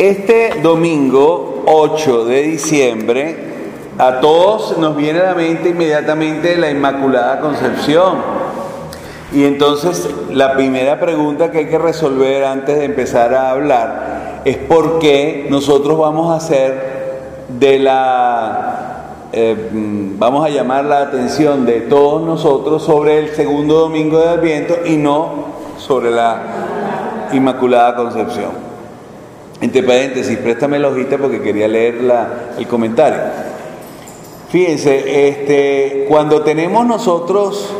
Este domingo 8 de diciembre, a todos nos viene a la mente inmediatamente la Inmaculada Concepción. Y entonces la primera pregunta que hay que resolver antes de empezar a hablar es por qué nosotros vamos a hacer de la, eh, vamos a llamar la atención de todos nosotros sobre el segundo domingo de Adviento y no sobre la Inmaculada Concepción. Entre paréntesis, préstame la hojita porque quería leer el comentario. Fíjense, este, cuando tenemos nosotros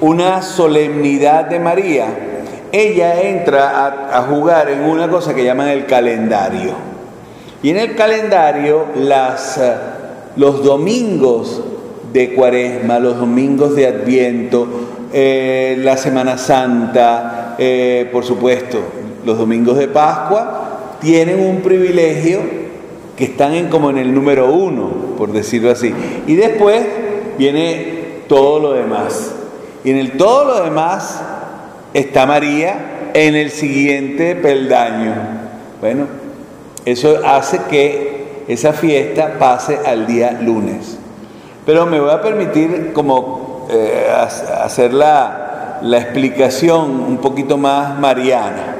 una solemnidad de María, ella entra a, jugar en una cosa que llaman el calendario. Y en el calendario las, los domingos de cuaresma, los domingos de adviento, eh, la Semana Santa, eh, por supuesto, los domingos de Pascua, tienen un privilegio que están en, como en el número uno, por decirlo así. Y después viene todo lo demás. Y en el todo lo demás está María en el siguiente peldaño. Bueno, eso hace que esa fiesta pase al día lunes. Pero me voy a permitir como eh, hacer la, la explicación un poquito más mariana.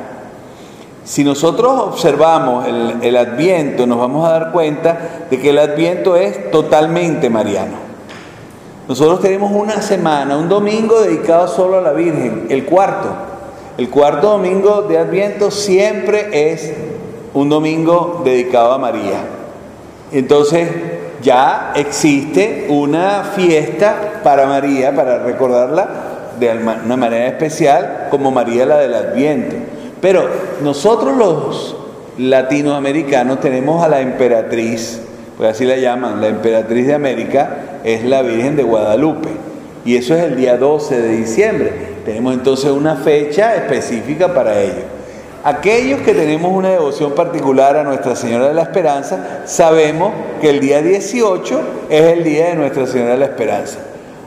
Si nosotros observamos el, adviento, nos vamos a dar cuenta de que el adviento es totalmente mariano. Nosotros tenemos una semana, un domingo dedicado solo a la Virgen, el cuarto. El cuarto domingo de adviento siempre es un domingo dedicado a María. Entonces ya existe una fiesta para María, para recordarla de una manera especial como María la del adviento. Pero nosotros los latinoamericanos tenemos a la emperatriz, pues así la llaman, la emperatriz de América es la Virgen de Guadalupe. Y eso es el día 12 de diciembre. Tenemos entonces una fecha específica para ello. Aquellos que tenemos una devoción particular a Nuestra Señora de la Esperanza, sabemos que el día 18 es el día de Nuestra Señora de la Esperanza,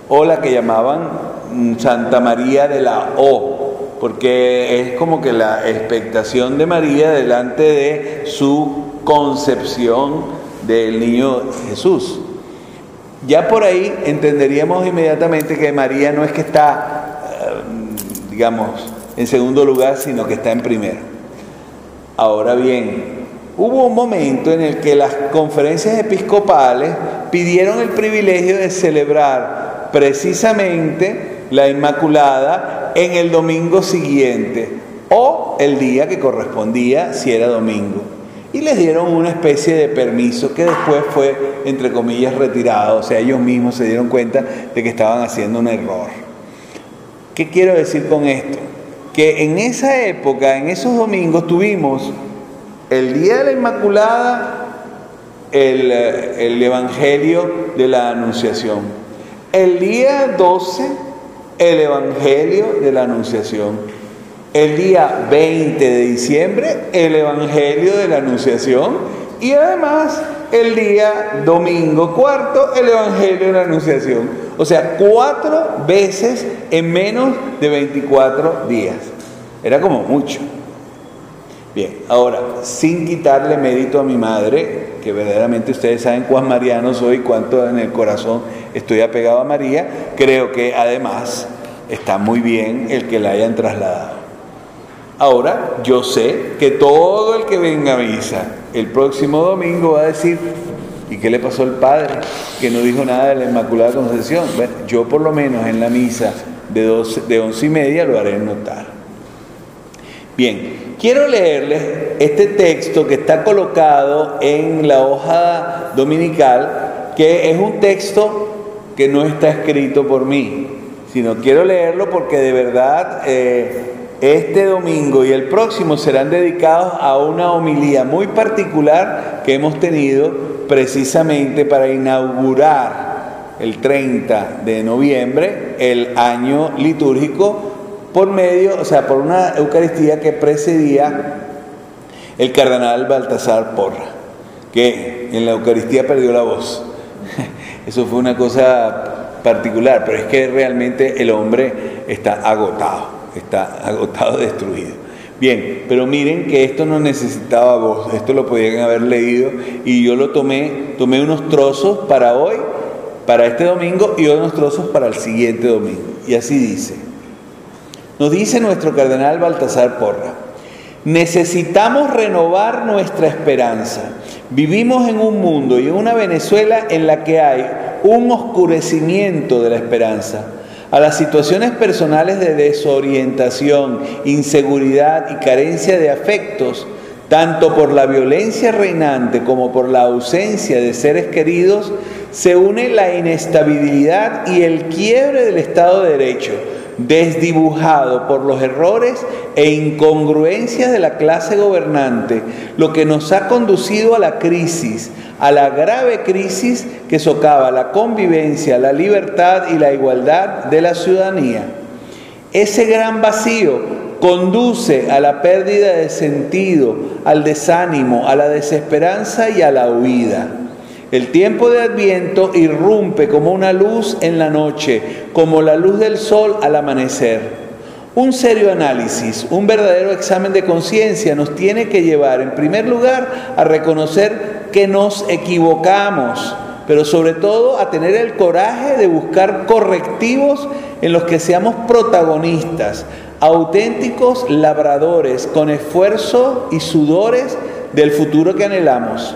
o la que llamaban Santa María de la O, porque es como que la expectación de María delante de su concepción del niño Jesús. Ya por ahí entenderíamos inmediatamente que María no es que está, digamos, en segundo lugar, sino que está en primero. Ahora bien, hubo un momento en el que las conferencias episcopales pidieron el privilegio de celebrar precisamente la Inmaculada en el domingo siguiente o el día que correspondía si era domingo. Y les dieron una especie de permiso que después fue, entre comillas, retirado. O sea, ellos mismos se dieron cuenta de que estaban haciendo un error. ¿Qué quiero decir con esto? Que en esa época, en esos domingos, tuvimos el Día de la Inmaculada, el, el Evangelio de la Anunciación. El día 12, el Evangelio de la Anunciación. El día 20 de diciembre, el Evangelio de la Anunciación. Y además, el día domingo cuarto, el Evangelio de la Anunciación. O sea, cuatro veces en menos de 24 días. Era como mucho. Bien, ahora, sin quitarle mérito a mi madre, que verdaderamente ustedes saben cuán mariano soy, cuánto en el corazón estoy apegado a María, creo que además está muy bien el que la hayan trasladado. Ahora, yo sé que todo el que venga a misa el próximo domingo va a decir, ¿y qué le pasó al padre? Que no dijo nada de la Inmaculada Concepción. Bueno, yo por lo menos en la misa de, 12, de once y media lo haré notar. Bien, quiero leerles este texto que está colocado en la hoja dominical, que es un texto que no está escrito por mí, sino quiero leerlo porque de verdad eh, este domingo y el próximo serán dedicados a una homilía muy particular que hemos tenido precisamente para inaugurar el 30 de noviembre el año litúrgico por medio, o sea, por una Eucaristía que precedía el cardenal Baltasar Porra, que en la Eucaristía perdió la voz. Eso fue una cosa particular, pero es que realmente el hombre está agotado está agotado, destruido. Bien, pero miren que esto no necesitaba voz, esto lo podían haber leído y yo lo tomé, tomé unos trozos para hoy, para este domingo y unos trozos para el siguiente domingo. Y así dice. Nos dice nuestro cardenal Baltasar Porra, necesitamos renovar nuestra esperanza. Vivimos en un mundo y en una Venezuela en la que hay un oscurecimiento de la esperanza a las situaciones personales de desorientación, inseguridad y carencia de afectos, tanto por la violencia reinante como por la ausencia de seres queridos, se une la inestabilidad y el quiebre del Estado de Derecho, desdibujado por los errores e incongruencias de la clase gobernante, lo que nos ha conducido a la crisis, a la grave crisis que socava la convivencia, la libertad y la igualdad de la ciudadanía. Ese gran vacío conduce a la pérdida de sentido, al desánimo, a la desesperanza y a la huida. El tiempo de Adviento irrumpe como una luz en la noche, como la luz del sol al amanecer. Un serio análisis, un verdadero examen de conciencia nos tiene que llevar, en primer lugar, a reconocer que nos equivocamos, pero sobre todo a tener el coraje de buscar correctivos en los que seamos protagonistas, auténticos labradores con esfuerzo y sudores del futuro que anhelamos.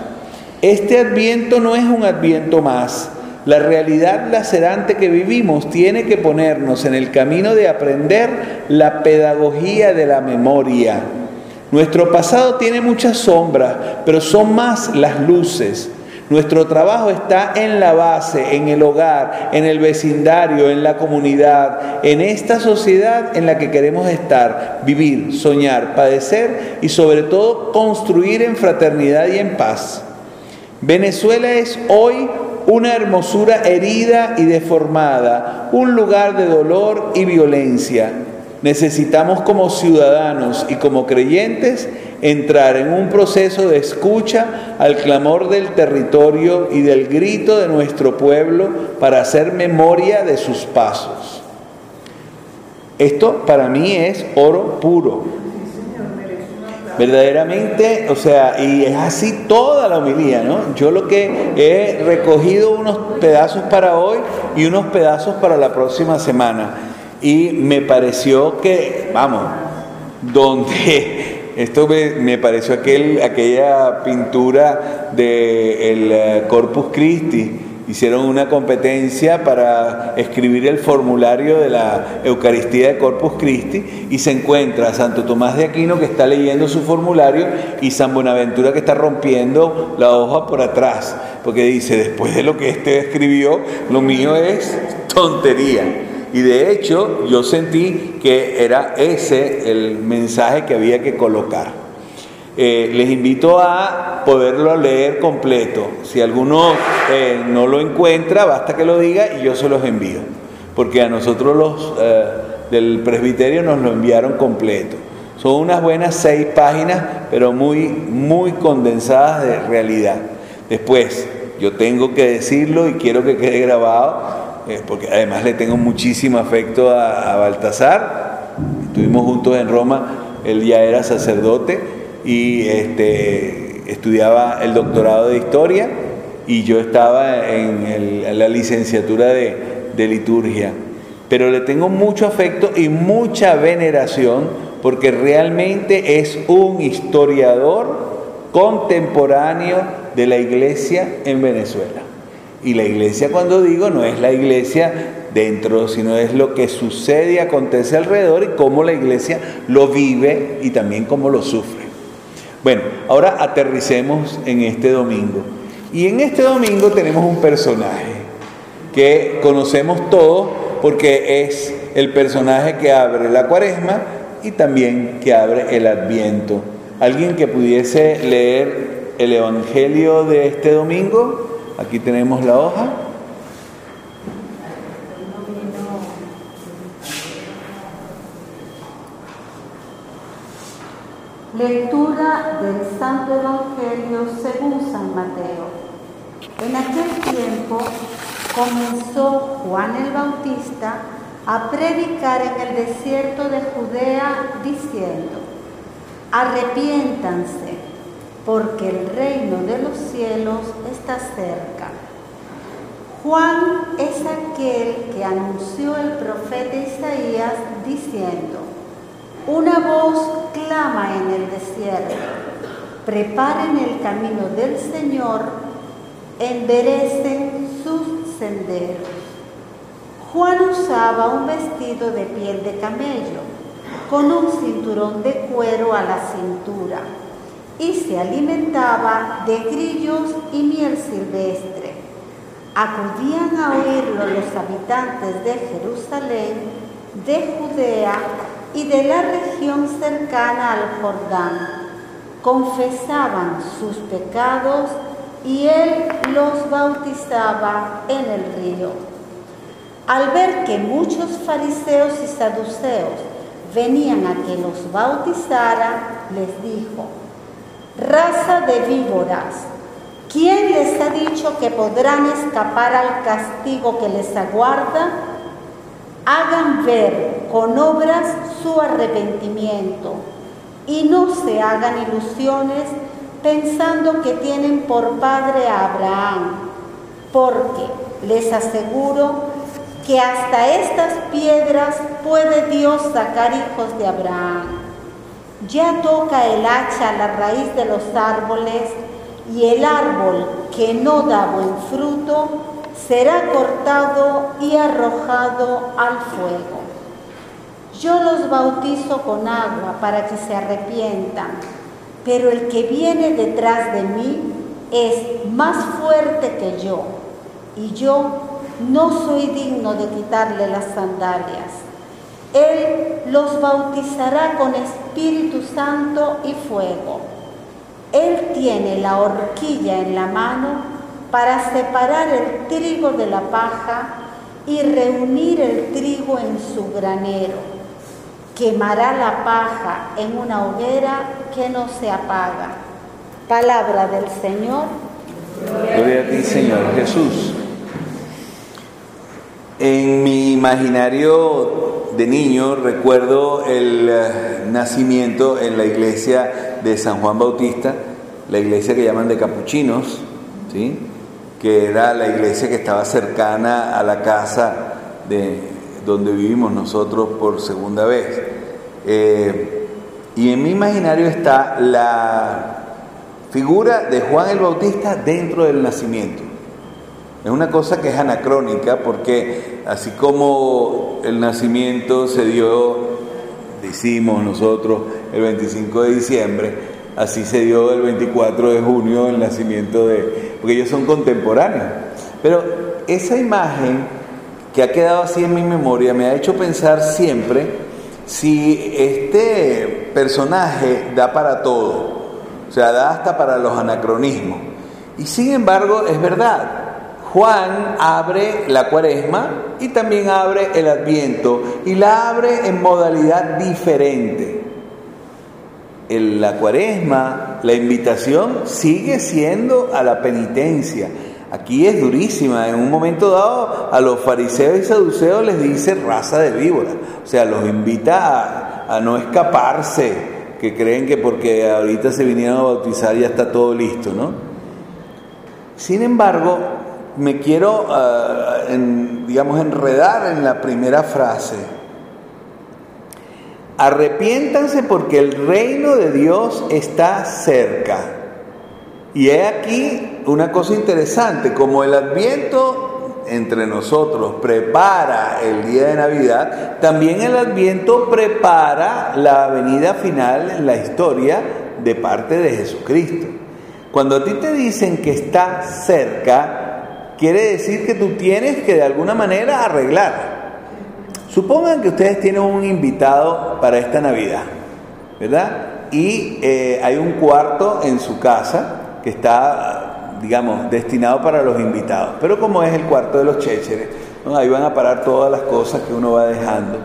Este adviento no es un adviento más, la realidad lacerante que vivimos tiene que ponernos en el camino de aprender la pedagogía de la memoria. Nuestro pasado tiene muchas sombras, pero son más las luces. Nuestro trabajo está en la base, en el hogar, en el vecindario, en la comunidad, en esta sociedad en la que queremos estar, vivir, soñar, padecer y sobre todo construir en fraternidad y en paz. Venezuela es hoy una hermosura herida y deformada, un lugar de dolor y violencia. Necesitamos como ciudadanos y como creyentes entrar en un proceso de escucha al clamor del territorio y del grito de nuestro pueblo para hacer memoria de sus pasos. Esto para mí es oro puro. Verdaderamente, o sea, y es así toda la homilía, ¿no? Yo lo que he recogido unos pedazos para hoy y unos pedazos para la próxima semana. Y me pareció que, vamos, donde esto me, pareció aquel, aquella pintura del de eh, Corpus Christi hicieron una competencia para escribir el formulario de la Eucaristía de Corpus Christi y se encuentra Santo Tomás de Aquino que está leyendo su formulario y San Buenaventura que está rompiendo la hoja por atrás, porque dice, después de lo que este escribió, lo mío es tontería. Y de hecho yo sentí que era ese el mensaje que había que colocar. Eh, les invito a poderlo leer completo. Si alguno eh, no lo encuentra, basta que lo diga y yo se los envío. Porque a nosotros los eh, del presbiterio nos lo enviaron completo. Son unas buenas seis páginas, pero muy, muy condensadas de realidad. Después, yo tengo que decirlo y quiero que quede grabado, porque además le tengo muchísimo afecto a, a Baltasar. Estuvimos juntos en Roma, él ya era sacerdote y este, estudiaba el doctorado de historia y yo estaba en, la licenciatura de, de liturgia. Pero le tengo mucho afecto y mucha veneración porque realmente es un historiador contemporáneo de la iglesia en Venezuela. Y la iglesia cuando digo no es la iglesia dentro, sino es lo que sucede y acontece alrededor y cómo la iglesia lo vive y también cómo lo sufre. Bueno, ahora aterricemos en este domingo. Y en este domingo tenemos un personaje que conocemos todos porque es el personaje que abre la cuaresma y también que abre el adviento. ¿Alguien que pudiese leer el Evangelio de este domingo? Aquí tenemos la hoja. Lectura del Santo Evangelio según San Mateo. En aquel tiempo comenzó Juan el Bautista a predicar en el desierto de Judea diciendo, arrepiéntanse, porque el reino de los cielos está cerca. Juan es aquel que anunció el profeta Isaías diciendo, una voz clama en el desierto, preparen el camino del Señor, enderecen sus senderos. Juan usaba un vestido de piel de camello, con un cinturón de cuero a la cintura, y se alimentaba de grillos y miel silvestre. Acudían a oírlo los habitantes de Jerusalén, de Judea y de la región cercana al Jordán. Confesaban sus pecados y él los bautizaba en el río. Al ver que muchos fariseos y saduceos venían a que los bautizara, les dijo, raza de víboras, ¿quién les ha dicho que podrán escapar al castigo que les aguarda? Hagan ver con obras su arrepentimiento y no se hagan ilusiones pensando que tienen por padre a Abraham, porque les aseguro que hasta estas piedras puede Dios sacar hijos de Abraham. Ya toca el hacha a la raíz de los árboles y el árbol que no da buen fruto será cortado y arrojado al fuego. Yo los bautizo con agua para que se arrepientan pero el que viene detrás de mí es más fuerte que yo, y yo no soy digno de quitarle las sandalias. Él los bautizará con Espíritu Santo y fuego. Él tiene la horquilla en la mano para separar el trigo de la paja y reunir el trigo en su granero quemará la paja en una hoguera que no se apaga. Palabra del Señor. Gloria a ti, Señor Jesús. En mi imaginario de niño recuerdo el eh, nacimiento en la iglesia de San Juan Bautista, la iglesia que llaman de capuchinos, ¿sí? Que era la iglesia que estaba cercana a la casa de donde vivimos nosotros por segunda vez. Eh, y en mi imaginario está la figura de Juan el Bautista dentro del nacimiento. Es una cosa que es anacrónica porque así como el nacimiento se dio, decimos nosotros, el 25 de diciembre, así se dio el 24 de junio el nacimiento de... porque ellos son contemporáneos. Pero esa imagen que ha quedado así en mi memoria me ha hecho pensar siempre si este personaje da para todo, o sea, da hasta para los anacronismos. Y sin embargo, es verdad, Juan abre la cuaresma y también abre el adviento y la abre en modalidad diferente. En la cuaresma, la invitación sigue siendo a la penitencia, Aquí es durísima. En un momento dado a los fariseos y saduceos les dice raza de víbora. O sea, los invita a, no escaparse, que creen que porque ahorita se vinieron a bautizar ya está todo listo, ¿no? Sin embargo, me quiero, ah, digamos, enredar en la primera frase. Arrepiéntanse porque el reino de Dios está cerca. Y he aquí una cosa interesante, como el adviento entre nosotros prepara el día de Navidad, también el adviento prepara la venida final en la historia de parte de Jesucristo. Cuando a ti te dicen que está cerca, quiere decir que tú tienes que de alguna manera arreglar. Supongan que ustedes tienen un invitado para esta Navidad, ¿verdad? Y eh, hay un cuarto en su casa que está, digamos, destinado para los invitados. Pero como es el cuarto de los chécheres, ahí van a parar todas las cosas que uno va dejando.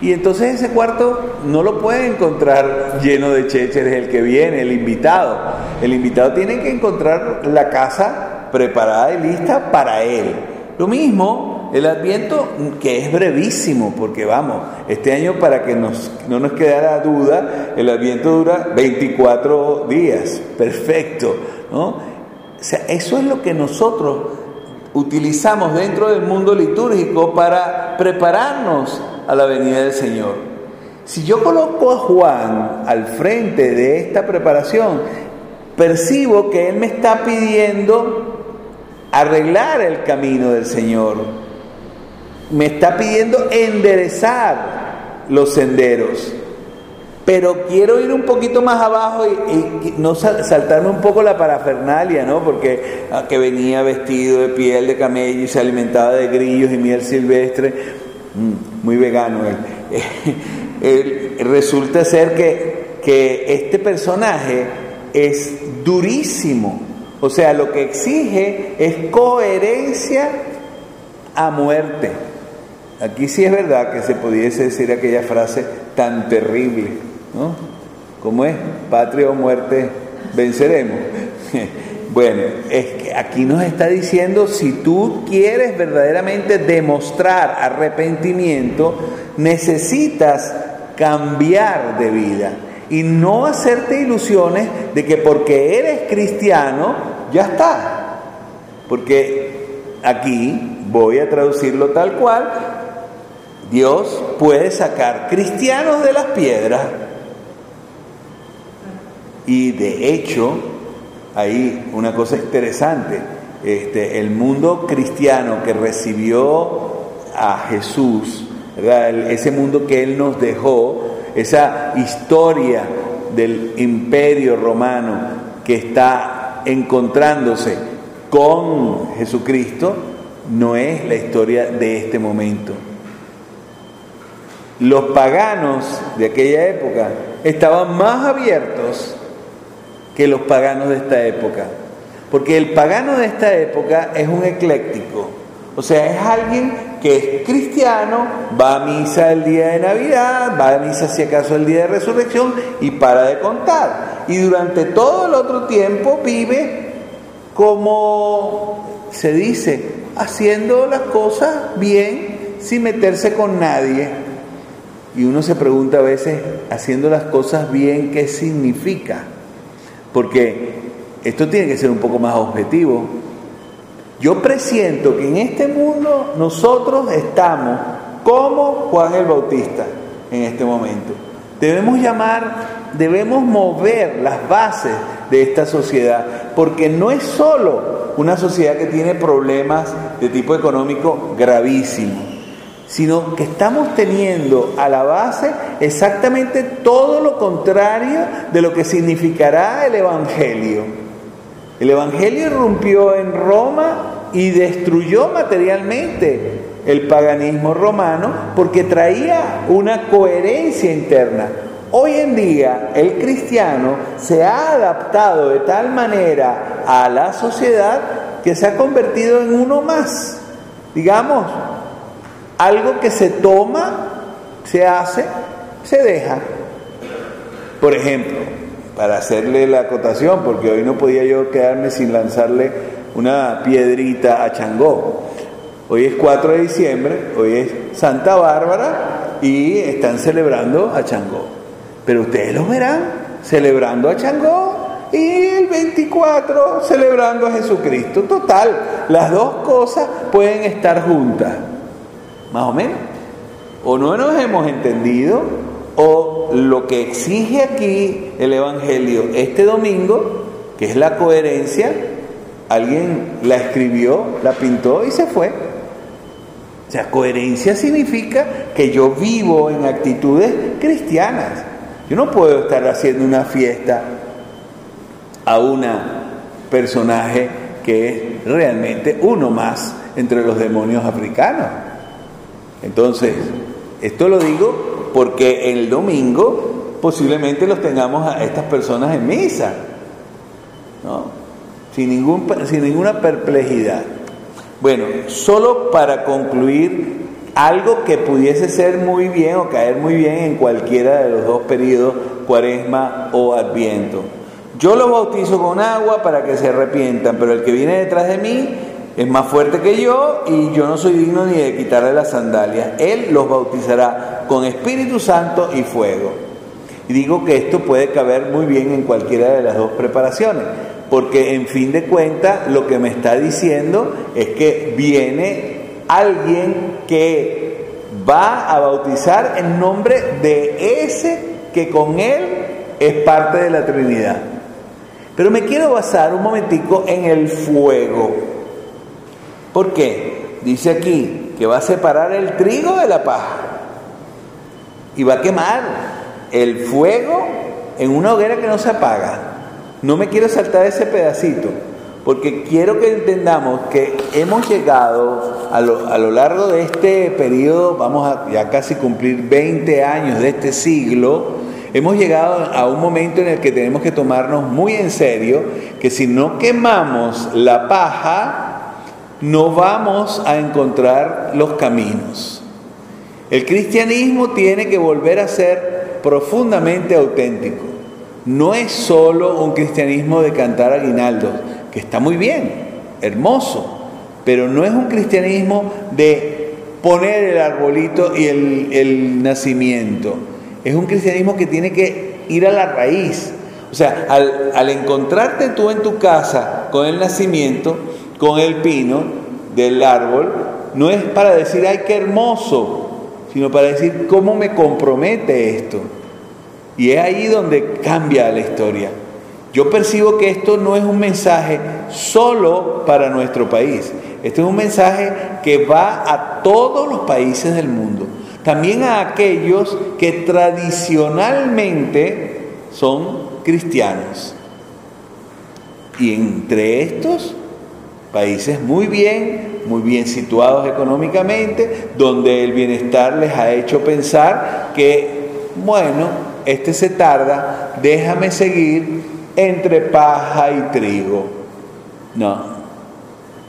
Y entonces ese cuarto no lo puede encontrar lleno de chécheres el que viene, el invitado. El invitado tiene que encontrar la casa preparada y lista para él. Lo mismo No, el adviento que es brevísimo, porque vamos, este año para que nos, no nos quedara duda, el adviento dura 24 días, perfecto, ¿no? O sea, eso es lo que nosotros utilizamos dentro del mundo litúrgico para prepararnos a la venida del Señor. Si yo coloco a Juan al frente de esta preparación, percibo que Él me está pidiendo arreglar el camino del Señor. Me está pidiendo enderezar los senderos. Pero quiero ir un poquito más abajo y, no saltarme un poco la parafernalia, ¿no? Porque ah, que venía vestido de piel de camello y se alimentaba de grillos y miel silvestre, mm, muy vegano él. resulta ser que, que este personaje es durísimo, o sea, lo que exige es coherencia a muerte. Aquí sí es verdad que se pudiese decir aquella frase tan terrible, ¿no? ¿Cómo es? Patria o muerte venceremos. Bueno, es que aquí nos está diciendo, si tú quieres verdaderamente demostrar arrepentimiento, necesitas cambiar de vida y no hacerte ilusiones de que porque eres cristiano ya está. Porque aquí voy a traducirlo tal cual, Dios puede sacar cristianos de las piedras. Y de hecho, hay una cosa interesante, este, el mundo cristiano que recibió a Jesús, ese mundo que Él nos dejó, esa historia del imperio romano que está encontrándose con Jesucristo, no es la historia de este momento. Los paganos de aquella época estaban más abiertos que los paganos de esta época, porque el pagano de esta época es un ecléctico, o sea, es alguien que es cristiano, va a misa el día de Navidad, va a misa si acaso el día de resurrección y para de contar. Y durante todo el otro tiempo vive como se dice, haciendo las cosas bien sin meterse con nadie. Y uno se pregunta a veces, haciendo las cosas bien, ¿qué significa? Porque esto tiene que ser un poco más objetivo. Yo presiento que en este mundo nosotros estamos como Juan el Bautista en este momento. Debemos llamar, debemos mover las bases de esta sociedad, porque no es solo una sociedad que tiene problemas de tipo económico gravísimos, sino que estamos teniendo a la base exactamente todo lo contrario de lo que significará el Evangelio. El Evangelio irrumpió en Roma y destruyó materialmente el paganismo romano porque traía una coherencia interna. Hoy en día el cristiano se ha adaptado de tal manera a la sociedad que se ha convertido en uno más. Digamos, algo que se toma, se hace, se deja. Por ejemplo, para hacerle la acotación, porque hoy no podía yo quedarme sin lanzarle una piedrita a Changó. Hoy es 4 de diciembre, hoy es Santa Bárbara y están celebrando a Changó. Pero ustedes lo verán celebrando a Changó y el 24 celebrando a Jesucristo. Total, las dos cosas pueden estar juntas, más o menos. O no nos hemos entendido o lo que exige aquí el Evangelio este domingo, que es la coherencia, alguien la escribió, la pintó y se fue. O sea, coherencia significa que yo vivo en actitudes cristianas. Yo no puedo estar haciendo una fiesta a un personaje que es realmente uno más entre los demonios africanos. Entonces, esto lo digo porque el domingo posiblemente los tengamos a estas personas en misa, ¿no? sin, ningún, sin ninguna perplejidad. Bueno, solo para concluir, algo que pudiese ser muy bien o caer muy bien en cualquiera de los dos periodos, cuaresma o adviento. Yo los bautizo con agua para que se arrepientan, pero el que viene detrás de mí es más fuerte que yo y yo no soy digno ni de quitarle las sandalias. Él los bautizará con Espíritu Santo y fuego. Y digo que esto puede caber muy bien en cualquiera de las dos preparaciones, porque en fin de cuentas lo que me está diciendo es que viene alguien que va a bautizar en nombre de ese que con él es parte de la Trinidad. Pero me quiero basar un momentico en el fuego. ¿Por qué? Dice aquí que va a separar el trigo de la paja y va a quemar el fuego en una hoguera que no se apaga. No me quiero saltar ese pedacito, porque quiero que entendamos que hemos llegado a lo, a lo largo de este periodo, vamos a ya casi cumplir 20 años de este siglo, hemos llegado a un momento en el que tenemos que tomarnos muy en serio que si no quemamos la paja, no vamos a encontrar los caminos. El cristianismo tiene que volver a ser profundamente auténtico. No es solo un cristianismo de cantar aguinaldos, que está muy bien, hermoso, pero no es un cristianismo de poner el arbolito y el, nacimiento. Es un cristianismo que tiene que ir a la raíz. O sea, al, al encontrarte tú en tu casa con el nacimiento, con el pino del árbol, no es para decir, ay, qué hermoso, sino para decir, ¿cómo me compromete esto? Y es ahí donde cambia la historia. Yo percibo que esto no es un mensaje solo para nuestro país. Este es un mensaje que va a todos los países del mundo. También a aquellos que tradicionalmente son cristianos. Y entre estos Países muy bien, muy bien situados económicamente, donde el bienestar les ha hecho pensar que, bueno, este se tarda, déjame seguir entre paja y trigo. No,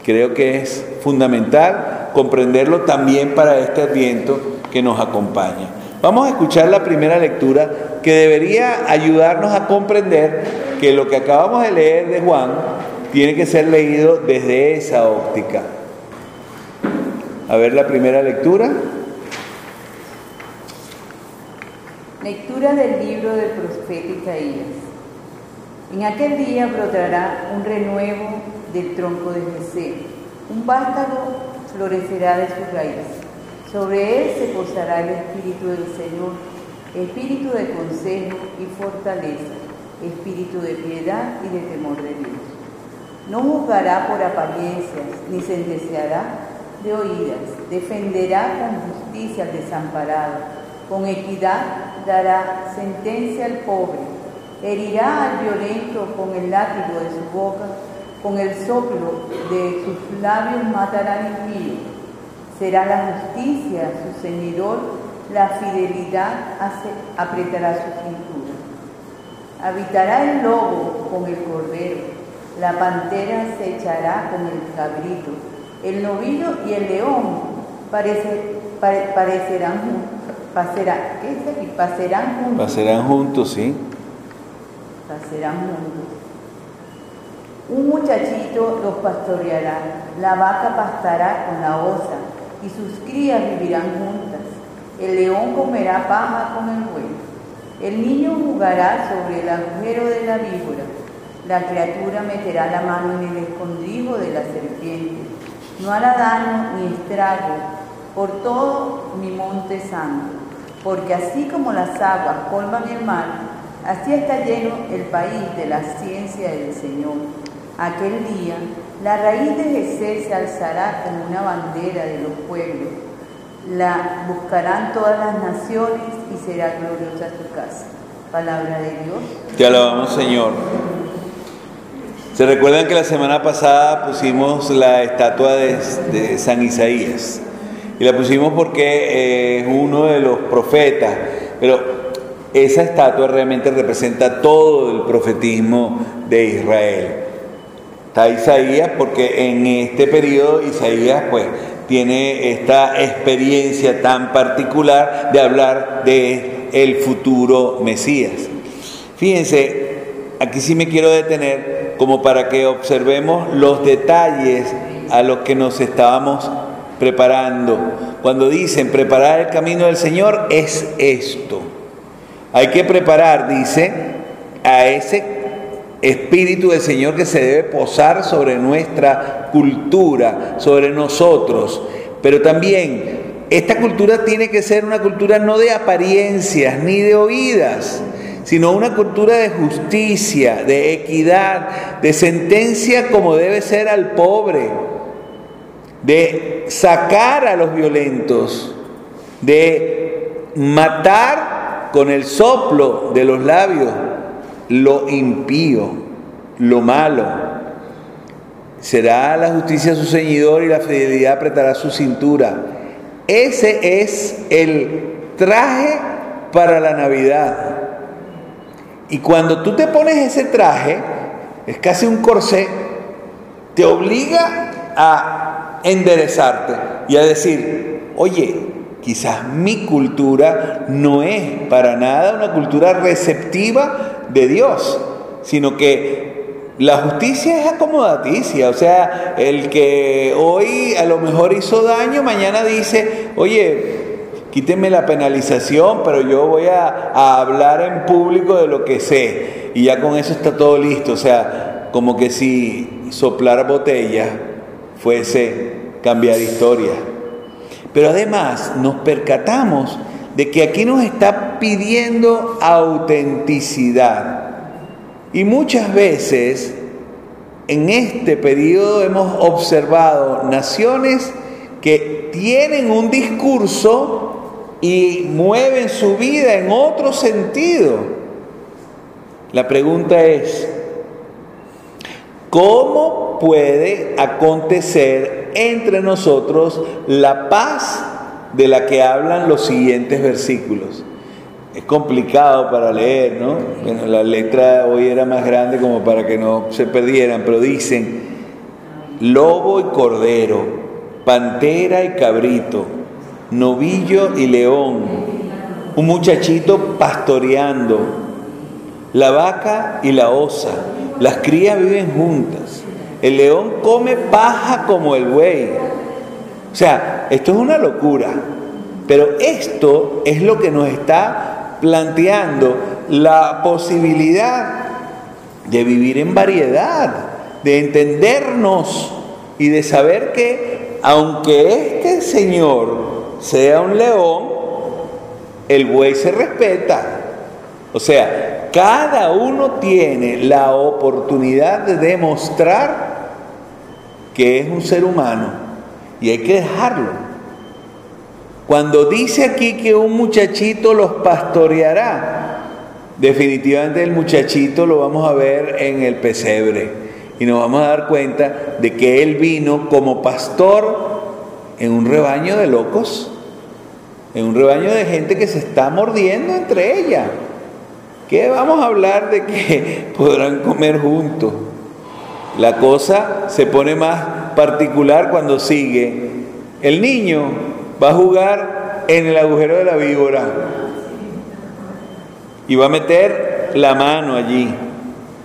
creo que es fundamental comprenderlo también para este adviento que nos acompaña. Vamos a escuchar la primera lectura que debería ayudarnos a comprender que lo que acabamos de leer de Juan tiene que ser leído desde esa óptica. A ver la primera lectura. Lectura del libro del profeta Isaías. En aquel día brotará un renuevo del tronco de Jesé, un vástago florecerá de su raíz. Sobre él se posará el espíritu del Señor, espíritu de consejo y fortaleza, espíritu de piedad y de temor de Dios no juzgará por apariencias, ni sentenciará de oídas. Defenderá con justicia al desamparado. Con equidad dará sentencia al pobre. Herirá al violento con el látigo de su boca. Con el soplo de sus labios matará al impío. Será la justicia su ceñidor. La fidelidad apretará su cintura. Habitará el lobo con el cordero la pantera se echará con el cabrito. El novillo y el león parecerán juntos. ¿qué es aquí? Pasarán juntos. Pasarán juntos, sí. Pasarán juntos. Un muchachito los pastoreará, la vaca pastará con la osa, y sus crías vivirán juntas. El león comerá paja con el buey. El niño jugará sobre el agujero de la víbora la criatura meterá la mano en el escondrijo de la serpiente. No hará daño ni estrago por todo mi monte santo, porque así como las aguas colman el mar, así está lleno el país de la ciencia del Señor. Aquel día, la raíz de Jesús se alzará como una bandera de los pueblos. La buscarán todas las naciones y será gloriosa su casa. Palabra de Dios. Te alabamos, Señor. Se recuerdan que la semana pasada pusimos la estatua de, San Isaías. Y la pusimos porque eh, es uno de los profetas. Pero esa estatua realmente representa todo el profetismo de Israel. Está Isaías porque en este periodo Isaías pues tiene esta experiencia tan particular de hablar de el futuro Mesías. Fíjense, aquí sí me quiero detener como para que observemos los detalles a lo que nos estábamos preparando. Cuando dicen preparar el camino del Señor, es esto. Hay que preparar, dice, a ese Espíritu del Señor que se debe posar sobre nuestra cultura, sobre nosotros. Pero también esta cultura tiene que ser una cultura no de apariencias ni de oídas, sino una cultura de justicia, de equidad, de sentencia como debe ser al pobre, de sacar a los violentos, de matar con el soplo de los labios lo impío, lo malo. Será la justicia su ceñidor y la fidelidad apretará su cintura. Ese es el traje para la Navidad. Y cuando tú te pones ese traje, es casi un corsé, te obliga a enderezarte y a decir, oye, quizás mi cultura no es para nada una cultura receptiva de Dios, sino que la justicia es acomodaticia, o sea, el que hoy a lo mejor hizo daño, mañana dice, oye, quítenme la penalización, pero yo voy a, a, hablar en público de lo que sé, y ya con eso está todo listo, o sea, como que si soplar botella fuese cambiar historia. Pero además nos percatamos de que aquí nos está pidiendo autenticidad. Y muchas veces en este periodo hemos observado naciones que tienen un discurso y mueven su vida en otro sentido. La pregunta es, ¿cómo puede acontecer entre nosotros la paz de la que hablan los siguientes versículos? Es complicado para leer, ¿no? Bueno, la letra hoy era más grande como para que no se perdieran, pero dicen, lobo y cordero, pantera y cabrito, novillo y león, un muchachito pastoreando, la vaca y la osa, las crías viven juntas, el león come paja como el buey. O sea, esto es una locura, pero esto es lo que nos está planteando la posibilidad de vivir en variedad, de entendernos y de saber que aunque este Señor sea un león, el buey se respeta. O sea, cada uno tiene la oportunidad de demostrar que es un ser humano y hay que dejarlo. Cuando dice aquí que un muchachito los pastoreará, definitivamente el muchachito lo vamos a ver en el pesebre y nos vamos a dar cuenta de que él vino como pastor en un rebaño de locos, en un rebaño de gente que se está mordiendo entre ella. ¿Qué vamos a hablar de que podrán comer juntos? La cosa se pone más particular cuando sigue. El niño va a jugar en el agujero de la víbora y va a meter la mano allí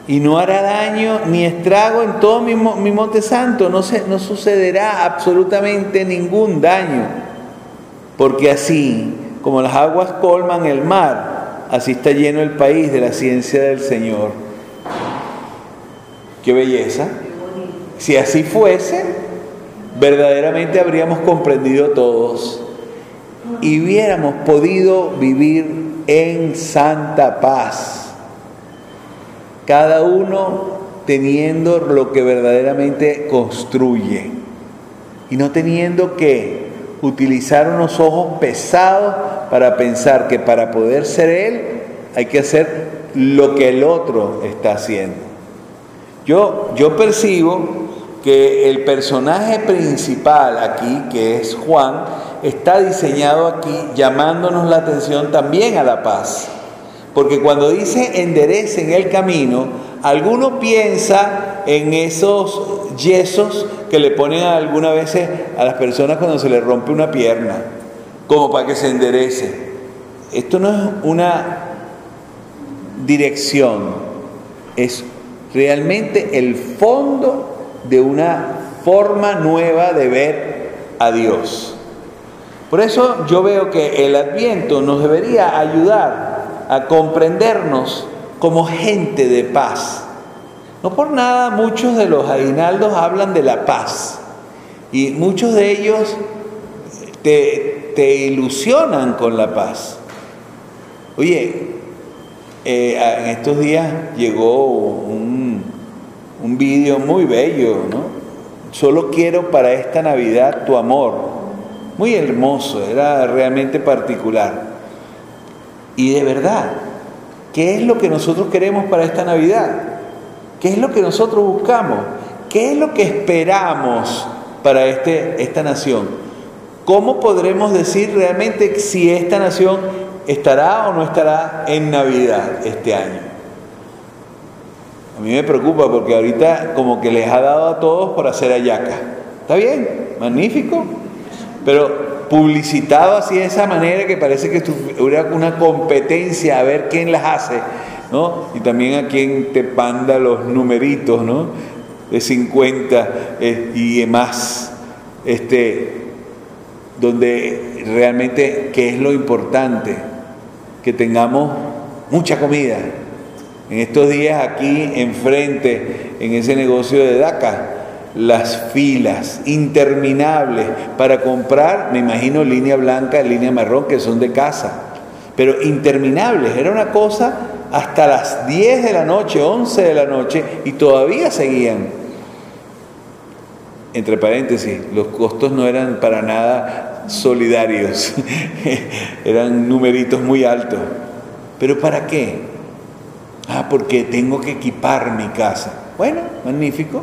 y no hará daño ni estrago en todo mi, monte santo, no, se, no sucederá absolutamente ningún daño, porque así como las aguas colman el mar, así está lleno el país de la ciencia del Señor. Qué belleza. Si así fuese, verdaderamente habríamos comprendido todos y hubiéramos podido vivir en santa paz, cada uno teniendo lo que verdaderamente construye y no teniendo que utilizar unos ojos pesados para pensar que para poder ser él hay que hacer lo que el otro está haciendo. Yo, yo percibo que el personaje principal aquí, que es Juan, está diseñado aquí llamándonos la atención también a la paz. Porque cuando dice enderecen el camino, alguno piensa en esos yesos que le ponen algunas veces a las personas cuando se les rompe una pierna, como para que se enderece. Esto no es una dirección, es realmente el fondo de una forma nueva de ver a Dios. Por eso yo veo que el adviento nos debería ayudar a comprendernos como gente de paz. No por nada muchos de los aguinaldos hablan de la paz y muchos de ellos te, te ilusionan con la paz. Oye, eh, en estos días llegó un, un vídeo muy bello, ¿no? Solo quiero para esta Navidad tu amor. Muy hermoso, era realmente particular. Y de verdad, ¿qué es lo que nosotros queremos para esta Navidad? ¿Qué es lo que nosotros buscamos? ¿Qué es lo que esperamos para este, esta nación? ¿Cómo podremos decir realmente si esta nación estará o no estará en Navidad este año. A mí me preocupa porque ahorita como que les ha dado a todos por hacer ayaca. Está bien, magnífico, pero publicitado así de esa manera que parece que hubiera una competencia a ver quién las hace, ¿no? Y también a quién te panda los numeritos, ¿no? De 50 eh, y más. Este, donde realmente, ¿qué es lo importante? que tengamos mucha comida. En estos días aquí enfrente, en ese negocio de DACA, las filas interminables para comprar, me imagino, línea blanca, línea marrón, que son de casa, pero interminables. Era una cosa hasta las 10 de la noche, 11 de la noche, y todavía seguían. Entre paréntesis, los costos no eran para nada solidarios. Eran numeritos muy altos. ¿Pero para qué? Ah, porque tengo que equipar mi casa. Bueno, magnífico.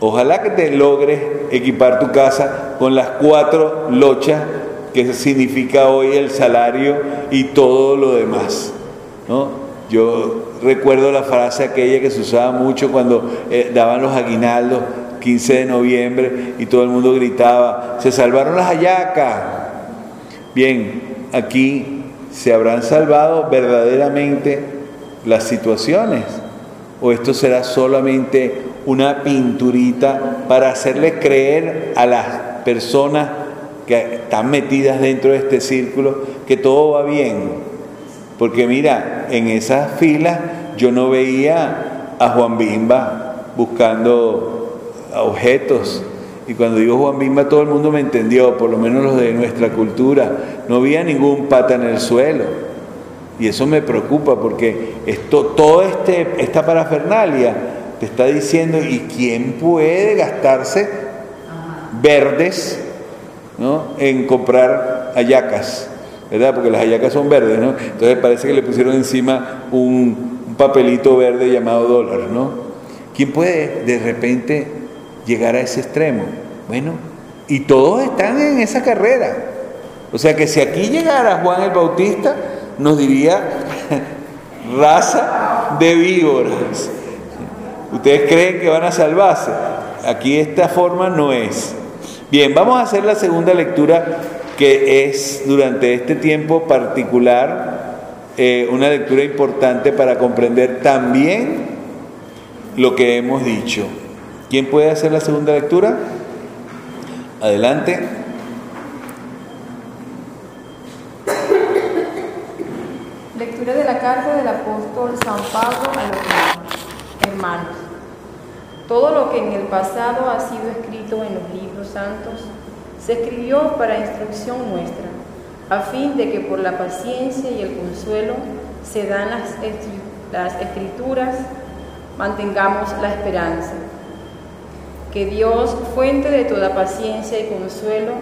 Ojalá que te logres equipar tu casa con las cuatro lochas que significa hoy el salario y todo lo demás. ¿no? Yo recuerdo la frase aquella que se usaba mucho cuando eh, daban los aguinaldos, 15 de noviembre y todo el mundo gritaba, se salvaron las hallacas. Bien, aquí se habrán salvado verdaderamente las situaciones o esto será solamente una pinturita para hacerle creer a las personas que están metidas dentro de este círculo que todo va bien. Porque mira, en esas filas yo no veía a Juan Bimba buscando objetos. Y cuando digo Juan Bimba, todo el mundo me entendió, por lo menos los de nuestra cultura. No había ningún pata en el suelo. Y eso me preocupa porque esto, toda este, esta parafernalia te está diciendo, ¿y quién puede gastarse verdes ¿no? en comprar ayacas? ¿Verdad? Porque las ayacas son verdes, ¿no? Entonces parece que le pusieron encima un, un papelito verde llamado dólar, ¿no? ¿Quién puede de repente llegar a ese extremo. Bueno, y todos están en esa carrera. O sea que si aquí llegara Juan el Bautista, nos diría raza de víboras. ¿Ustedes creen que van a salvarse? Aquí esta forma no es. Bien, vamos a hacer la segunda lectura que es durante este tiempo particular eh, una lectura importante para comprender también lo que hemos dicho. ¿Quién puede hacer la segunda lectura? Adelante. Lectura de la carta del apóstol San Pablo a los hermanos. Todo lo que en el pasado ha sido escrito en los libros santos se escribió para instrucción nuestra, a fin de que por la paciencia y el consuelo se dan las, escrituras, mantengamos la esperanza. Que Dios, fuente de toda paciencia y consuelo,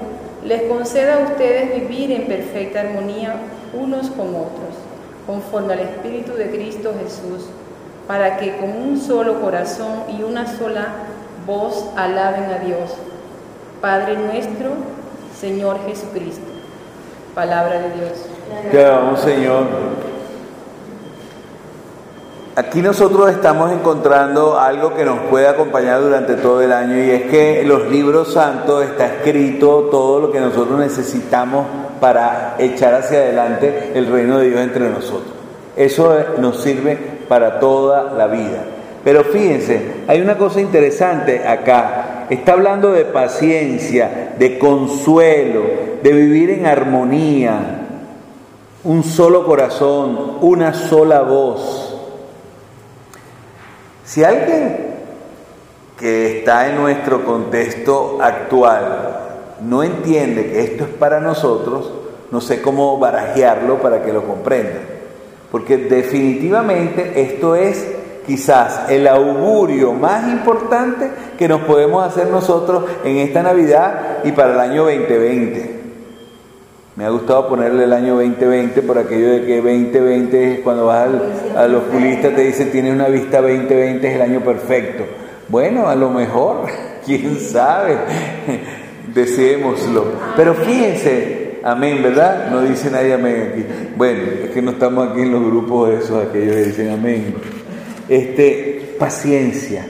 les conceda a ustedes vivir en perfecta armonía unos con otros, conforme al Espíritu de Cristo Jesús, para que con un solo corazón y una sola voz alaben a Dios, Padre nuestro, Señor Jesucristo. Palabra de Dios. Te vamos, Señor. Aquí nosotros estamos encontrando algo que nos puede acompañar durante todo el año y es que los libros santos está escrito todo lo que nosotros necesitamos para echar hacia adelante el reino de Dios entre nosotros. Eso nos sirve para toda la vida. Pero fíjense, hay una cosa interesante acá está hablando de paciencia, de consuelo, de vivir en armonía, un solo corazón, una sola voz. Si alguien que está en nuestro contexto actual no entiende que esto es para nosotros, no sé cómo barajearlo para que lo comprenda. Porque definitivamente esto es quizás el augurio más importante que nos podemos hacer nosotros en esta Navidad y para el año 2020. Me ha gustado ponerle el año 2020 por aquello de que 2020 es cuando vas al, a los oculista te dicen tiene una vista 2020 es el año perfecto. Bueno, a lo mejor, quién sabe, deseémoslo. Pero fíjense, amén, ¿verdad? No dice nadie amén aquí. Bueno, es que no estamos aquí en los grupos esos, aquellos que dicen amén. Este, paciencia,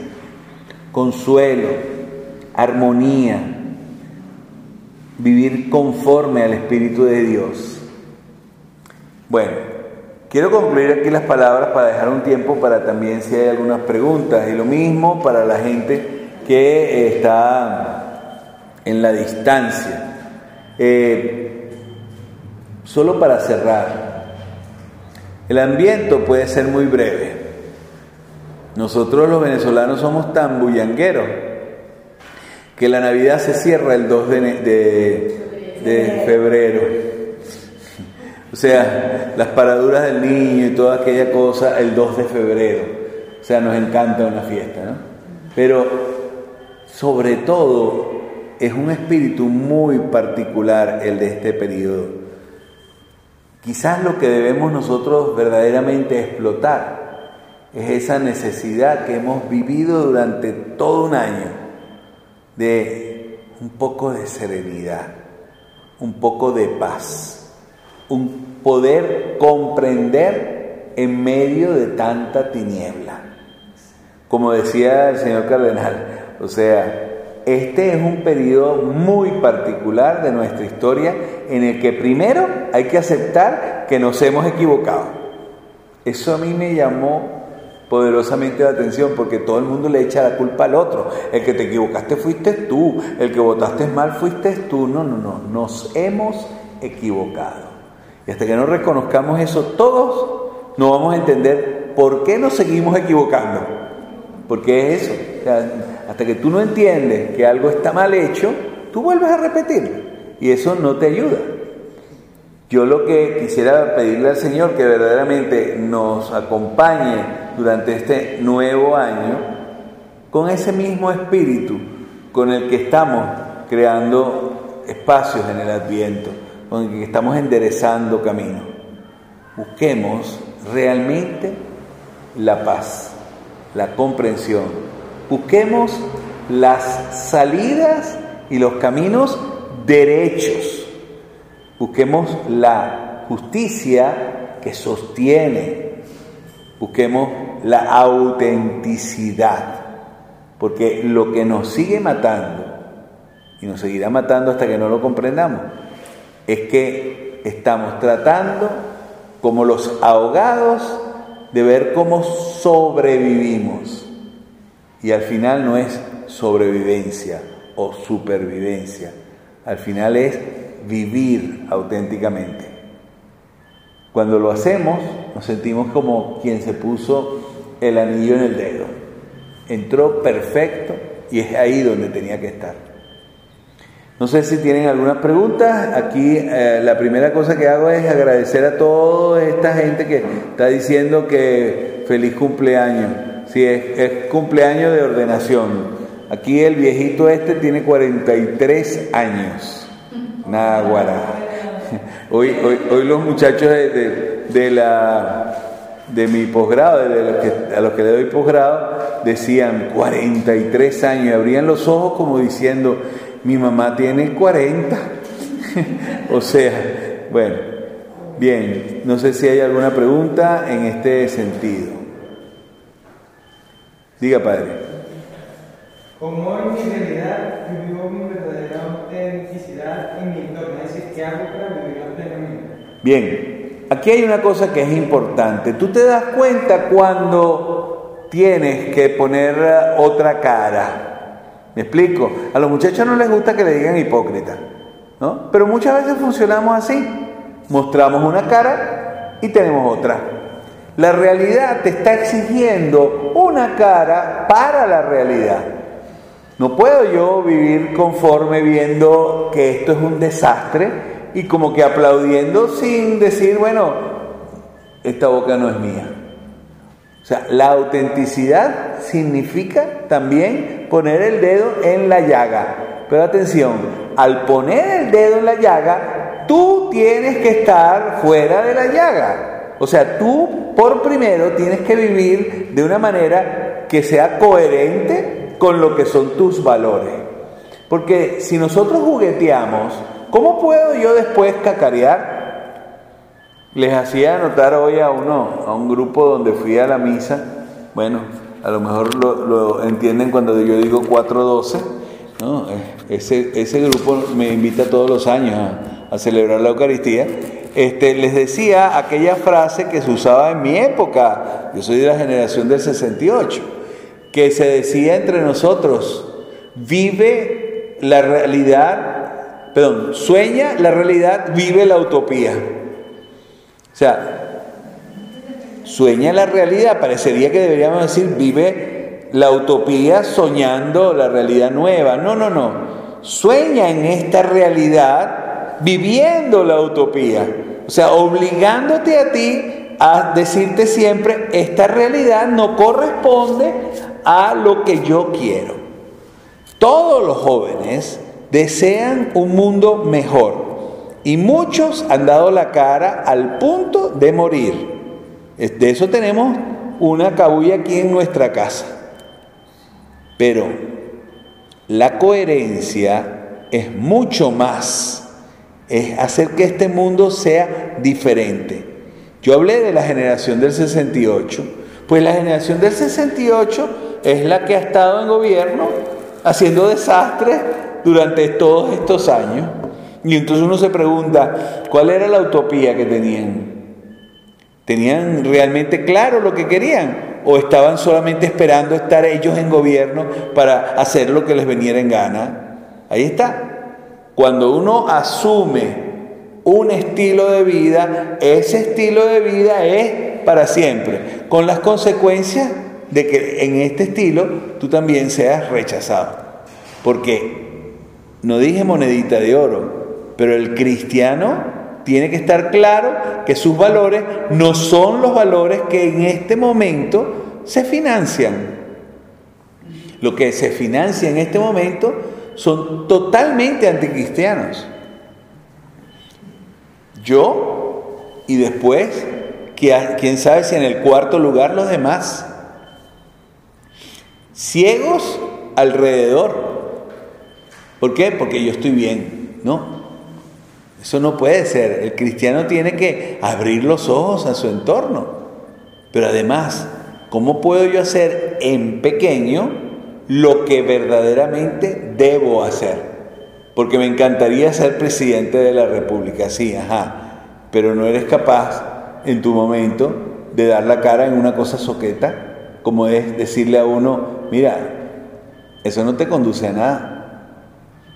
consuelo, armonía, vivir conforme al Espíritu de Dios. Bueno, quiero concluir aquí las palabras para dejar un tiempo para también si hay algunas preguntas y lo mismo para la gente que está en la distancia. Eh, solo para cerrar, el ambiente puede ser muy breve. Nosotros los venezolanos somos tan bullangueros que la Navidad se cierra el 2 de, febrero. O sea, las paraduras del niño y toda aquella cosa el 2 de febrero. O sea, nos encanta una fiesta, ¿no? Pero sobre todo es un espíritu muy particular el de este periodo. Quizás lo que debemos nosotros verdaderamente explotar es esa necesidad que hemos vivido durante todo un año de un poco de serenidad, un poco de paz, un poder comprender en medio de tanta tiniebla. Como decía el señor cardenal, o sea, este es un periodo muy particular de nuestra historia en el que primero hay que aceptar que nos hemos equivocado. Eso a mí me llamó poderosamente la atención porque todo el mundo le echa la culpa al otro. El que te equivocaste fuiste tú, el que votaste mal fuiste tú. No, no, no, nos hemos equivocado. Y hasta que no reconozcamos eso todos, no vamos a entender por qué nos seguimos equivocando. Porque es eso. Hasta que tú no entiendes que algo está mal hecho, tú vuelves a repetirlo. Y eso no te ayuda. Yo lo que quisiera pedirle al Señor que verdaderamente nos acompañe durante este nuevo año con ese mismo espíritu con el que estamos creando espacios en el adviento, con el que estamos enderezando camino. Busquemos realmente la paz, la comprensión. Busquemos las salidas y los caminos derechos Busquemos la justicia que sostiene. Busquemos la autenticidad. Porque lo que nos sigue matando, y nos seguirá matando hasta que no lo comprendamos, es que estamos tratando como los ahogados de ver cómo sobrevivimos. Y al final no es sobrevivencia o supervivencia. Al final es vivir auténticamente. Cuando lo hacemos, nos sentimos como quien se puso el anillo en el dedo. Entró perfecto y es ahí donde tenía que estar. No sé si tienen algunas preguntas. Aquí eh, la primera cosa que hago es agradecer a toda esta gente que está diciendo que feliz cumpleaños. Sí, es, cumpleaños de ordenación. Aquí el viejito este tiene 43 años. Náguara. Hoy, hoy, hoy los muchachos de, la, de mi posgrado, de a los que le doy posgrado, decían 43 años y abrían los ojos como diciendo, mi mamá tiene 40. o sea, bueno, bien, no sé si hay alguna pregunta en este sentido. Diga, padre. Como en mi realidad vivo mi verdadera autenticidad en mi entorno, es decir, ¿qué hago para plenamente? Bien, aquí hay una cosa que es importante. Tú te das cuenta cuando tienes que poner otra cara. Me explico. A los muchachos no les gusta que le digan hipócrita, ¿no? Pero muchas veces funcionamos así. Mostramos una cara y tenemos otra. La realidad te está exigiendo una cara para la realidad. No puedo yo vivir conforme viendo que esto es un desastre y como que aplaudiendo sin decir, bueno, esta boca no es mía. O sea, la autenticidad significa también poner el dedo en la llaga. Pero atención, al poner el dedo en la llaga, tú tienes que estar fuera de la llaga. O sea, tú por primero tienes que vivir de una manera que sea coherente con lo que son tus valores. Porque si nosotros jugueteamos, ¿cómo puedo yo después cacarear? Les hacía notar hoy a uno, a un grupo donde fui a la misa, bueno, a lo mejor lo, entienden cuando yo digo 412, ¿no? ese, ese grupo me invita todos los años a, celebrar la Eucaristía. Este, les decía aquella frase que se usaba en mi época, yo soy de la generación del 68, que se decía entre nosotros, vive la realidad, perdón, sueña la realidad, vive la utopía. O sea, sueña la realidad, parecería que deberíamos decir, vive la utopía soñando la realidad nueva. No, no, no. Sueña en esta realidad viviendo la utopía. O sea, obligándote a ti a decirte siempre, esta realidad no corresponde a lo que yo quiero. Todos los jóvenes desean un mundo mejor. Y muchos han dado la cara al punto de morir. De eso tenemos una cabulla aquí en nuestra casa. Pero la coherencia es mucho más. Es hacer que este mundo sea diferente. Yo hablé de la generación del 68. Pues la generación del 68 es la que ha estado en gobierno haciendo desastres durante todos estos años. Y entonces uno se pregunta, ¿cuál era la utopía que tenían? ¿Tenían realmente claro lo que querían? ¿O estaban solamente esperando estar ellos en gobierno para hacer lo que les veniera en gana? Ahí está. Cuando uno asume un estilo de vida, ese estilo de vida es para siempre, con las consecuencias de que en este estilo tú también seas rechazado. Porque no dije monedita de oro, pero el cristiano tiene que estar claro que sus valores no son los valores que en este momento se financian. Lo que se financia en este momento son totalmente anticristianos. Yo y después, quién sabe si en el cuarto lugar los demás. Ciegos alrededor. ¿Por qué? Porque yo estoy bien. No, eso no puede ser. El cristiano tiene que abrir los ojos a su entorno. Pero además, ¿cómo puedo yo hacer en pequeño lo que verdaderamente debo hacer? Porque me encantaría ser presidente de la República, sí, ajá. Pero no eres capaz en tu momento de dar la cara en una cosa soqueta, como es decirle a uno, mira, eso no te conduce a nada.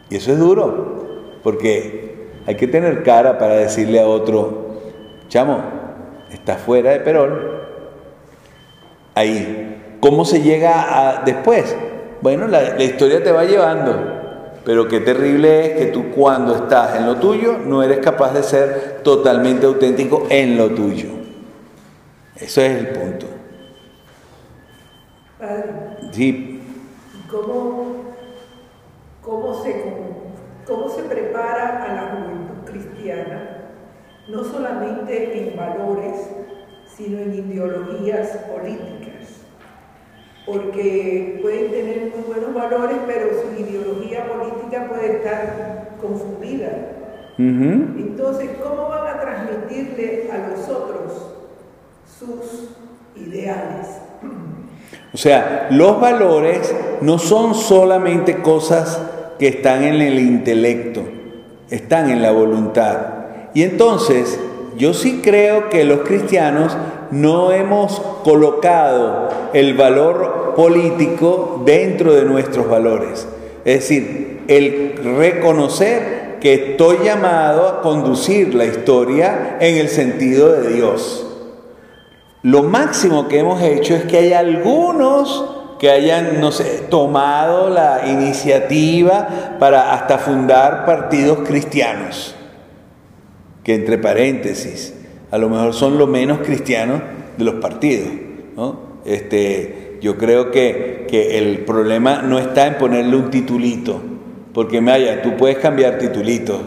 Y eso es duro, porque hay que tener cara para decirle a otro, chamo, está fuera de Perón. Ahí. ¿Cómo se llega a después? Bueno, la, la historia te va llevando, pero qué terrible es que tú cuando estás en lo tuyo no eres capaz de ser totalmente auténtico en lo tuyo. Eso es el punto. Padre, sí. ¿Cómo, cómo se cómo se prepara a la juventud cristiana, no solamente en valores, sino en ideologías políticas. Porque pueden tener muy buenos valores, pero su ideología política puede estar confundida. Entonces, ¿cómo van a transmitirle a los otros sus ideales? O sea, los valores no son solamente cosas que están en el intelecto, están en la voluntad. Y entonces, yo sí creo que los cristianos no hemos colocado el valor político dentro de nuestros valores. Es decir, el reconocer que estoy llamado a conducir la historia en el sentido de Dios. Lo máximo que hemos hecho es que hay algunos que hayan, no sé, tomado la iniciativa para hasta fundar partidos cristianos, que entre paréntesis, a lo mejor son los menos cristianos de los partidos. ¿no? Este, yo creo que, que el problema no está en ponerle un titulito, porque Maya, tú puedes cambiar titulitos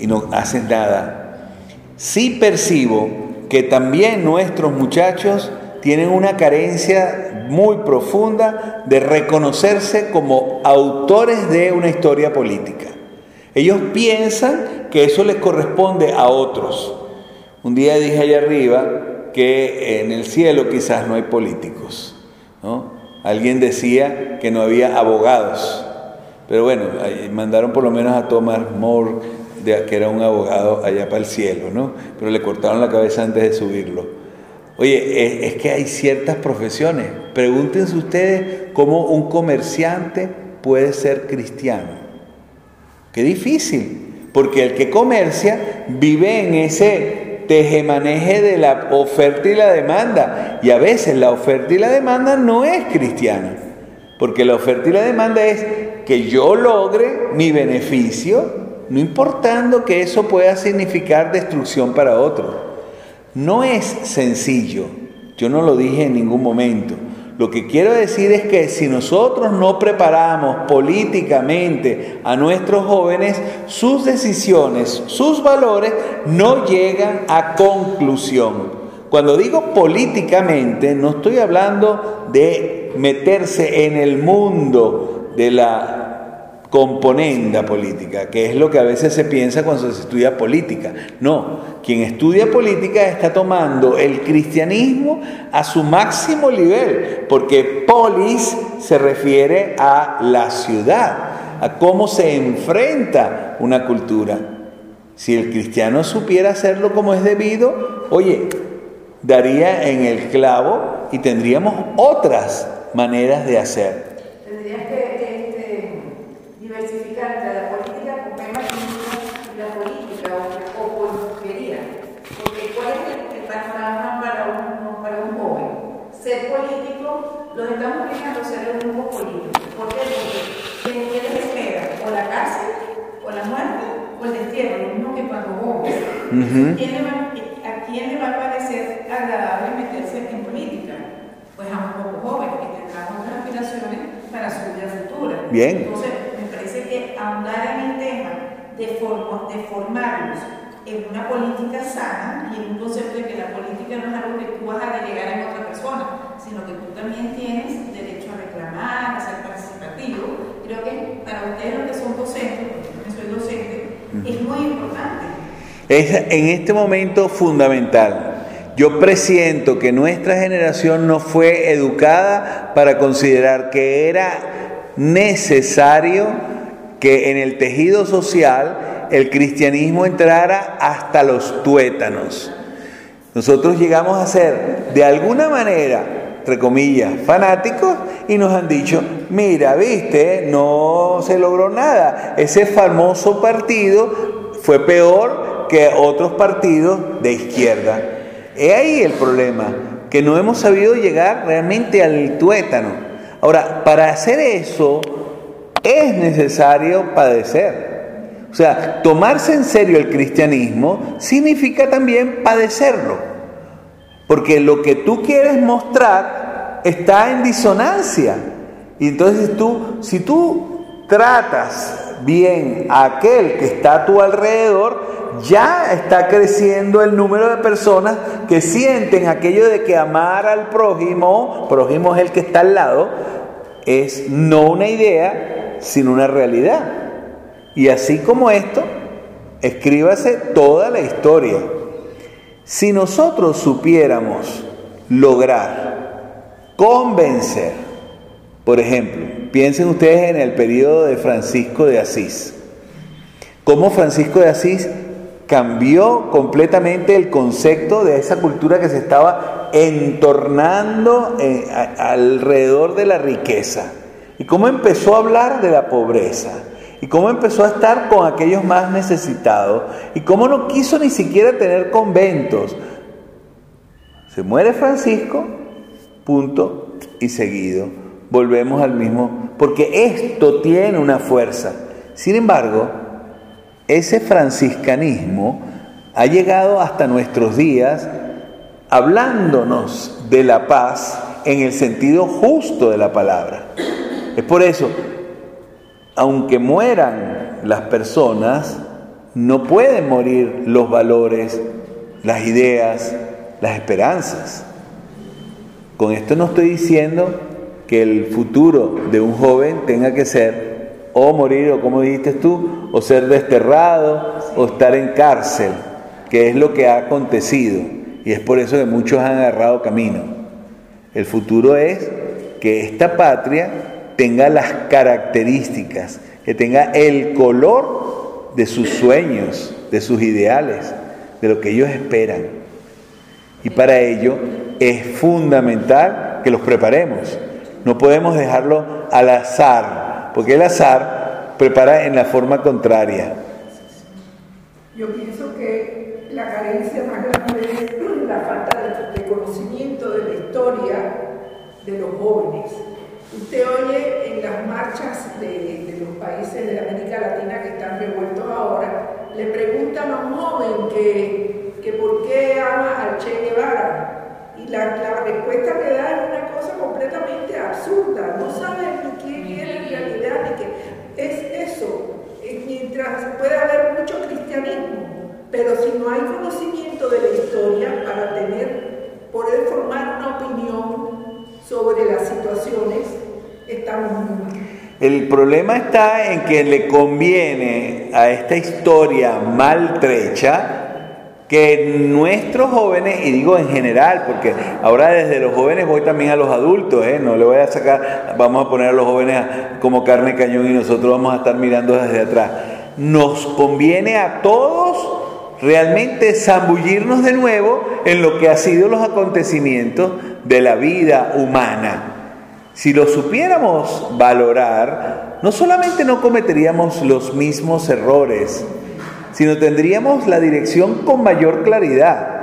y no haces nada. Sí percibo que también nuestros muchachos tienen una carencia muy profunda de reconocerse como autores de una historia política. Ellos piensan que eso les corresponde a otros. Un día dije allá arriba que en el cielo quizás no hay políticos. ¿no? Alguien decía que no había abogados. Pero bueno, mandaron por lo menos a Thomas More, que era un abogado allá para el cielo, ¿no? Pero le cortaron la cabeza antes de subirlo. Oye, es, que hay ciertas profesiones. Pregúntense ustedes cómo un comerciante puede ser cristiano. Qué difícil, porque el que comercia vive en ese tejemaneje de la oferta y la demanda. Y a veces la oferta y la demanda no es cristiana, porque la oferta y la demanda es que yo logre mi beneficio, no importando que eso pueda significar destrucción para otro. No es sencillo, yo no lo dije en ningún momento. Lo que quiero decir es que si nosotros no preparamos políticamente a nuestros jóvenes, sus decisiones, sus valores no llegan a conclusión. Cuando digo políticamente, no estoy hablando de meterse en el mundo de la componenda política, que es lo que a veces se piensa cuando se estudia política. No, quien estudia política está tomando el cristianismo a su máximo nivel, porque polis se refiere a la ciudad, a cómo se enfrenta una cultura. Si el cristiano supiera hacerlo como es debido, oye, daría en el clavo y tendríamos otras maneras de hacer. Tendrías que este, diversificar entre la política con temas y la política o, o politiquería. Porque ¿cuál es el, el panorama para un, para un joven? Ser político, los estamos obligando a ser un grupo político. ¿Por qué? Porque ¿qué les espera? O la cárcel, o la muerte, o el destierro, lo mismo que cuando. ¿Quién le va- ¿A quién le va a parecer agradable meterse en política? Pues a un poco joven que tendrá otras aspiraciones para su vida futura. Bien. Entonces, me parece que ahondar en el tema de, forma- de formarlos en una política sana y en un concepto de que la política no es algo que tú vas a delegar en otra persona, sino que tú también tienes derecho a reclamar, a ser participativo. Creo que para ustedes los que son docentes, porque yo soy docente, es muy importante. Es en este momento fundamental. Yo presiento que nuestra generación no fue educada para considerar que era necesario que en el tejido social el cristianismo entrara hasta los tuétanos. Nosotros llegamos a ser de alguna manera, entre comillas, fanáticos y nos han dicho, mira, viste, no se logró nada. Ese famoso partido fue peor que otros partidos de izquierda. He ahí el problema, que no hemos sabido llegar realmente al tuétano. Ahora, para hacer eso es necesario padecer. O sea, tomarse en serio el cristianismo significa también padecerlo. Porque lo que tú quieres mostrar está en disonancia. Y entonces tú, si tú tratas bien a aquel que está a tu alrededor, ya está creciendo el número de personas que sienten aquello de que amar al prójimo, prójimo es el que está al lado, es no una idea, sino una realidad. Y así como esto, escríbase toda la historia. Si nosotros supiéramos lograr convencer, por ejemplo, piensen ustedes en el periodo de Francisco de Asís, cómo Francisco de Asís cambió completamente el concepto de esa cultura que se estaba entornando eh, alrededor de la riqueza. y cómo empezó a hablar de la pobreza y cómo empezó a estar con aquellos más necesitados y cómo no quiso ni siquiera tener conventos. Se muere Francisco, punto y seguido. Volvemos al mismo, porque esto tiene una fuerza. Sin embargo, ese franciscanismo ha llegado hasta nuestros días hablándonos de la paz en el sentido justo de la palabra. Es por eso, aunque mueran las personas, no pueden morir los valores, las ideas, las esperanzas. Con esto no estoy diciendo que el futuro de un joven tenga que ser o morir, o como dijiste tú, o ser desterrado, o estar en cárcel, que es lo que ha acontecido. Y es por eso que muchos han agarrado camino. El futuro es que esta patria tenga las características, que tenga el color de sus sueños, de sus ideales, de lo que ellos esperan. Y para ello es fundamental que los preparemos. No podemos dejarlo al azar, porque el azar prepara en la forma contraria. Yo pienso que la carencia más grande es la falta de, conocimiento de la historia de los jóvenes. Usted oye en las marchas de, los países de América Latina que están revueltos ahora, le preguntan a un joven que, que por qué ama al Che Guevara y la, la, respuesta que da es una cosa completamente absurda. No sabe ni quién es en realidad, ni qué. Es eso. Mientras puede haber mucho cristianismo, pero si no hay conocimiento de la historia para tener, poder formar una opinión sobre las situaciones, El problema está en que le conviene a esta historia maltrecha que nuestros jóvenes, y digo en general, porque ahora desde los jóvenes voy también a los adultos, ¿eh? no le voy a sacar, vamos a poner a los jóvenes como carne cañón y nosotros vamos a estar mirando desde atrás. Nos conviene a todos realmente zambullirnos de nuevo en lo que ha sido los acontecimientos de la vida humana. Si lo supiéramos valorar, no solamente no cometeríamos los mismos errores, sino tendríamos la dirección con mayor claridad.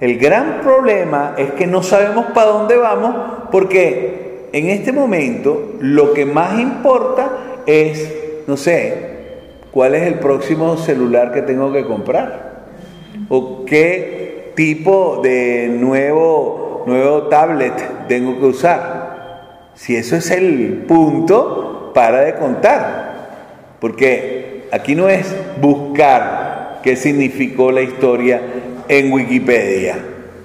El gran problema es que no sabemos para dónde vamos porque en este momento lo que más importa es, no sé, cuál es el próximo celular que tengo que comprar o qué tipo de nuevo, nuevo tablet tengo que usar. Si eso es el punto, para de contar. Porque Aquí no es buscar qué significó la historia en Wikipedia.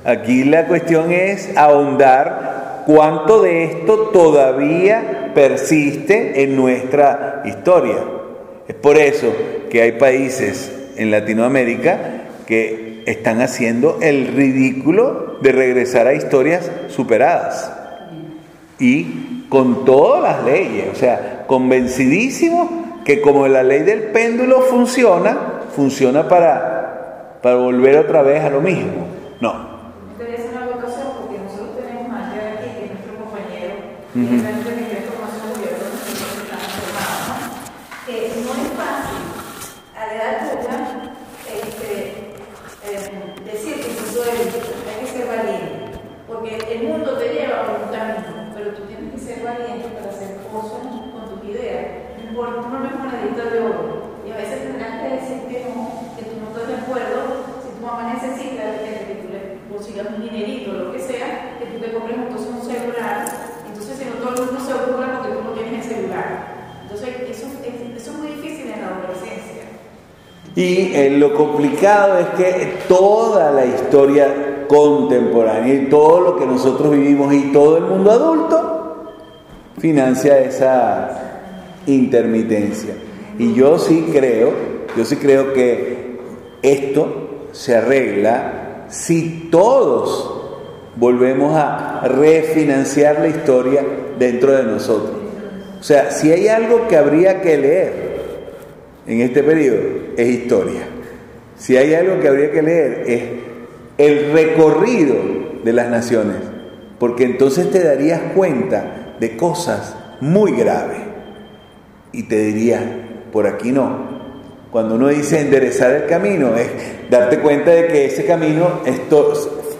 Aquí la cuestión es ahondar cuánto de esto todavía persiste en nuestra historia. Es por eso que hay países en Latinoamérica que están haciendo el ridículo de regresar a historias superadas. Y con todas las leyes, o sea, convencidísimos que como la ley del péndulo funciona, funciona para, para volver otra vez a lo mismo. No. Quería hacer una votación porque nosotros tenemos a Andrea aquí, que es nuestro compañero, uh -huh. que es el formación gobierno, nosotros estamos formados, ¿no? Que no es fácil a la edad tuya este, eh, decir que tú eres, hay que ser valiente, porque el mundo te lleva por un camino, pero tú tienes que ser valiente para hacer cosas con tus ideas por una monedita de oro. Y a veces tendrás que decir que no, que tú no estás de acuerdo. Si tu mamá necesita que tú le consigas un dinerito lo que sea, que tú te compres entonces un celular. Entonces, si no todo el mundo se ocurra porque tú no tienes el celular. Entonces, eso, eso es muy difícil en la adolescencia. Y eh, lo complicado es que toda la historia contemporánea y todo lo que nosotros vivimos y todo el mundo adulto financia esa intermitencia. Y yo sí creo, yo sí creo que esto se arregla si todos volvemos a refinanciar la historia dentro de nosotros. O sea, si hay algo que habría que leer en este periodo, es historia. Si hay algo que habría que leer, es el recorrido de las naciones, porque entonces te darías cuenta de cosas muy grave. Y te diría, por aquí no. Cuando uno dice enderezar el camino, es darte cuenta de que ese camino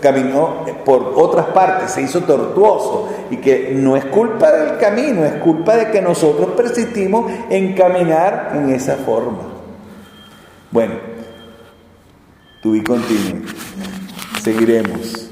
caminó por otras partes, se hizo tortuoso y que no es culpa del camino, es culpa de que nosotros persistimos en caminar en esa forma. Bueno, tú y continuo, seguiremos.